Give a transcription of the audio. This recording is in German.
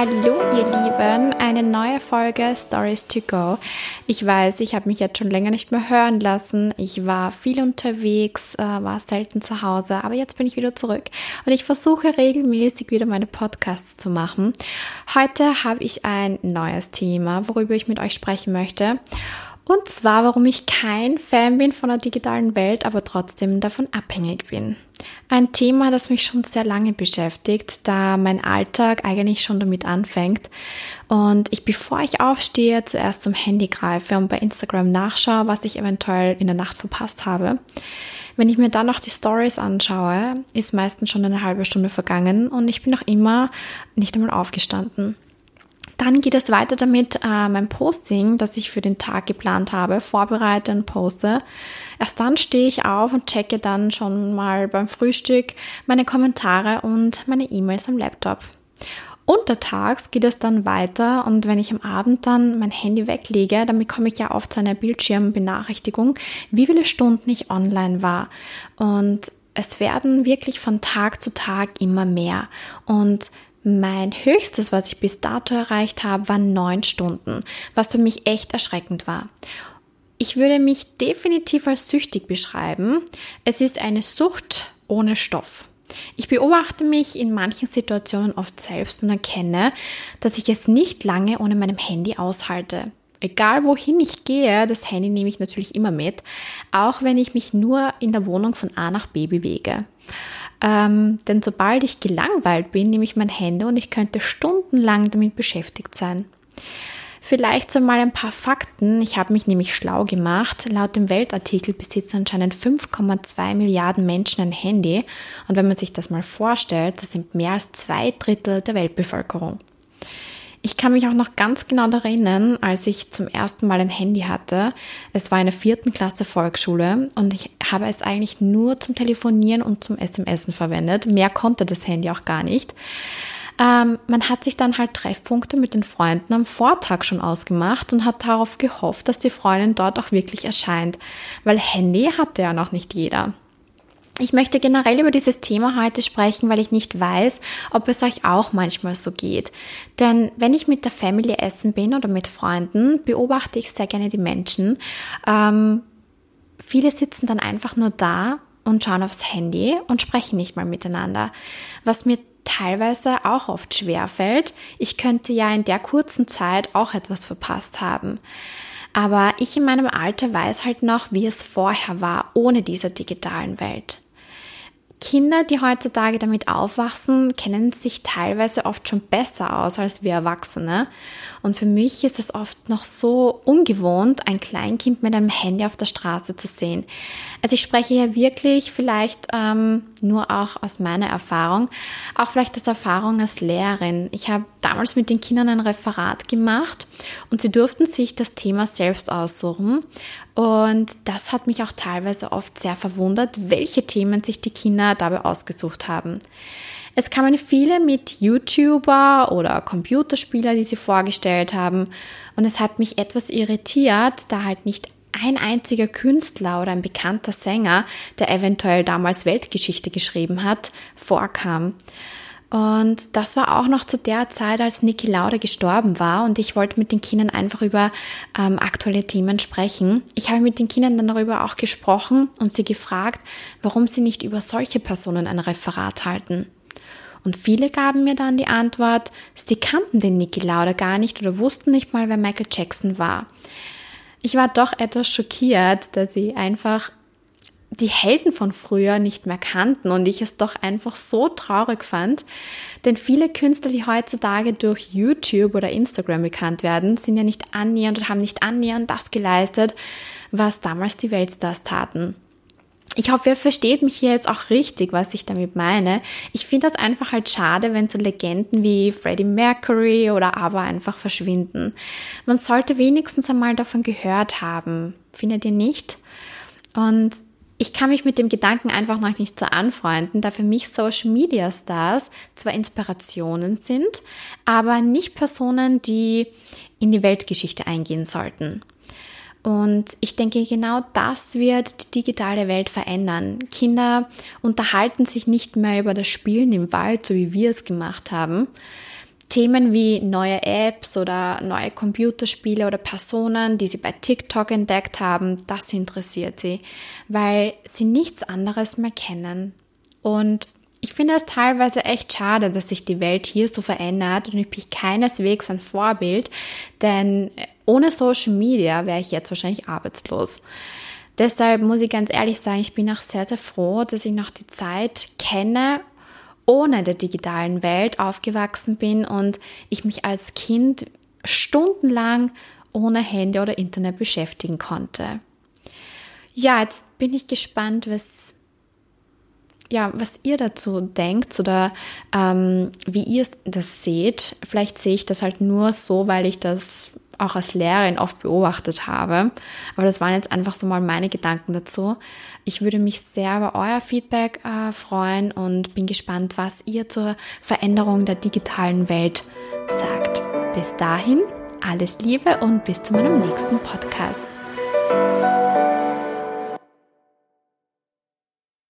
Hallo ihr Lieben, eine neue Folge Stories to Go. Ich weiß, ich habe mich jetzt schon länger nicht mehr hören lassen. Ich war viel unterwegs, äh, war selten zu Hause, aber jetzt bin ich wieder zurück und ich versuche regelmäßig wieder meine Podcasts zu machen. Heute habe ich ein neues Thema, worüber ich mit euch sprechen möchte. Und zwar, warum ich kein Fan bin von der digitalen Welt, aber trotzdem davon abhängig bin. Ein Thema, das mich schon sehr lange beschäftigt, da mein Alltag eigentlich schon damit anfängt und ich, bevor ich aufstehe, zuerst zum Handy greife und bei Instagram nachschaue, was ich eventuell in der Nacht verpasst habe. Wenn ich mir dann noch die Stories anschaue, ist meistens schon eine halbe Stunde vergangen und ich bin noch immer nicht einmal aufgestanden. Dann geht es weiter damit, äh, mein Posting, das ich für den Tag geplant habe, vorbereite und poste. Erst dann stehe ich auf und checke dann schon mal beim Frühstück meine Kommentare und meine E-Mails am Laptop. Untertags geht es dann weiter und wenn ich am Abend dann mein Handy weglege, dann bekomme ich ja oft so eine Bildschirmbenachrichtigung, wie viele Stunden ich online war. Und es werden wirklich von Tag zu Tag immer mehr. Und mein höchstes, was ich bis dato erreicht habe, waren neun Stunden, was für mich echt erschreckend war. Ich würde mich definitiv als süchtig beschreiben. Es ist eine Sucht ohne Stoff. Ich beobachte mich in manchen Situationen oft selbst und erkenne, dass ich es nicht lange ohne meinem Handy aushalte. Egal wohin ich gehe, das Handy nehme ich natürlich immer mit, auch wenn ich mich nur in der Wohnung von A nach B bewege. Ähm, denn sobald ich gelangweilt bin, nehme ich mein Handy und ich könnte stundenlang damit beschäftigt sein. Vielleicht so mal ein paar Fakten. Ich habe mich nämlich schlau gemacht. Laut dem Weltartikel besitzen anscheinend 5,2 Milliarden Menschen ein Handy. Und wenn man sich das mal vorstellt, das sind mehr als zwei Drittel der Weltbevölkerung. Ich kann mich auch noch ganz genau daran erinnern, als ich zum ersten Mal ein Handy hatte. Es war in der vierten Klasse Volksschule und ich habe es eigentlich nur zum Telefonieren und zum SMSen verwendet. Mehr konnte das Handy auch gar nicht. Ähm, man hat sich dann halt Treffpunkte mit den Freunden am Vortag schon ausgemacht und hat darauf gehofft, dass die Freundin dort auch wirklich erscheint, weil Handy hatte ja noch nicht jeder. Ich möchte generell über dieses Thema heute sprechen, weil ich nicht weiß, ob es euch auch manchmal so geht. Denn wenn ich mit der Family essen bin oder mit Freunden, beobachte ich sehr gerne die Menschen. Ähm, viele sitzen dann einfach nur da und schauen aufs Handy und sprechen nicht mal miteinander. Was mir teilweise auch oft schwer fällt. Ich könnte ja in der kurzen Zeit auch etwas verpasst haben. Aber ich in meinem Alter weiß halt noch, wie es vorher war, ohne diese digitalen Welt. Kinder, die heutzutage damit aufwachsen, kennen sich teilweise oft schon besser aus als wir Erwachsene. Und für mich ist es oft noch so ungewohnt, ein Kleinkind mit einem Handy auf der Straße zu sehen. Also ich spreche hier wirklich vielleicht ähm, nur auch aus meiner Erfahrung, auch vielleicht aus Erfahrung als Lehrerin. Ich habe damals mit den Kindern ein Referat gemacht und sie durften sich das Thema selbst aussuchen. Und das hat mich auch teilweise oft sehr verwundert, welche Themen sich die Kinder dabei ausgesucht haben. Es kamen viele mit YouTuber oder Computerspieler, die sie vorgestellt haben. Und es hat mich etwas irritiert, da halt nicht ein einziger Künstler oder ein bekannter Sänger, der eventuell damals Weltgeschichte geschrieben hat, vorkam. Und das war auch noch zu der Zeit, als Niki Lauda gestorben war und ich wollte mit den Kindern einfach über ähm, aktuelle Themen sprechen. Ich habe mit den Kindern dann darüber auch gesprochen und sie gefragt, warum sie nicht über solche Personen ein Referat halten. Und viele gaben mir dann die Antwort, sie kannten den Niki Lauda gar nicht oder wussten nicht mal, wer Michael Jackson war. Ich war doch etwas schockiert, dass sie einfach die Helden von früher nicht mehr kannten und ich es doch einfach so traurig fand. Denn viele Künstler, die heutzutage durch YouTube oder Instagram bekannt werden, sind ja nicht annähernd und haben nicht annähernd das geleistet, was damals die Weltstars taten. Ich hoffe, ihr versteht mich hier jetzt auch richtig, was ich damit meine. Ich finde das einfach halt schade, wenn so Legenden wie Freddie Mercury oder aber einfach verschwinden. Man sollte wenigstens einmal davon gehört haben. Findet ihr nicht? Und ich kann mich mit dem Gedanken einfach noch nicht so anfreunden, da für mich Social Media Stars zwar Inspirationen sind, aber nicht Personen, die in die Weltgeschichte eingehen sollten. Und ich denke, genau das wird die digitale Welt verändern. Kinder unterhalten sich nicht mehr über das Spielen im Wald, so wie wir es gemacht haben. Themen wie neue Apps oder neue Computerspiele oder Personen, die sie bei TikTok entdeckt haben, das interessiert sie, weil sie nichts anderes mehr kennen. Und ich finde es teilweise echt schade, dass sich die Welt hier so verändert und ich bin keineswegs ein Vorbild, denn ohne Social Media wäre ich jetzt wahrscheinlich arbeitslos. Deshalb muss ich ganz ehrlich sagen, ich bin auch sehr, sehr froh, dass ich noch die Zeit kenne ohne der digitalen Welt aufgewachsen bin und ich mich als Kind stundenlang ohne Handy oder Internet beschäftigen konnte. Ja, jetzt bin ich gespannt, was ja, was ihr dazu denkt oder ähm, wie ihr das seht. Vielleicht sehe ich das halt nur so, weil ich das auch als Lehrerin oft beobachtet habe. Aber das waren jetzt einfach so mal meine Gedanken dazu. Ich würde mich sehr über euer Feedback äh, freuen und bin gespannt, was ihr zur Veränderung der digitalen Welt sagt. Bis dahin, alles Liebe und bis zu meinem nächsten Podcast.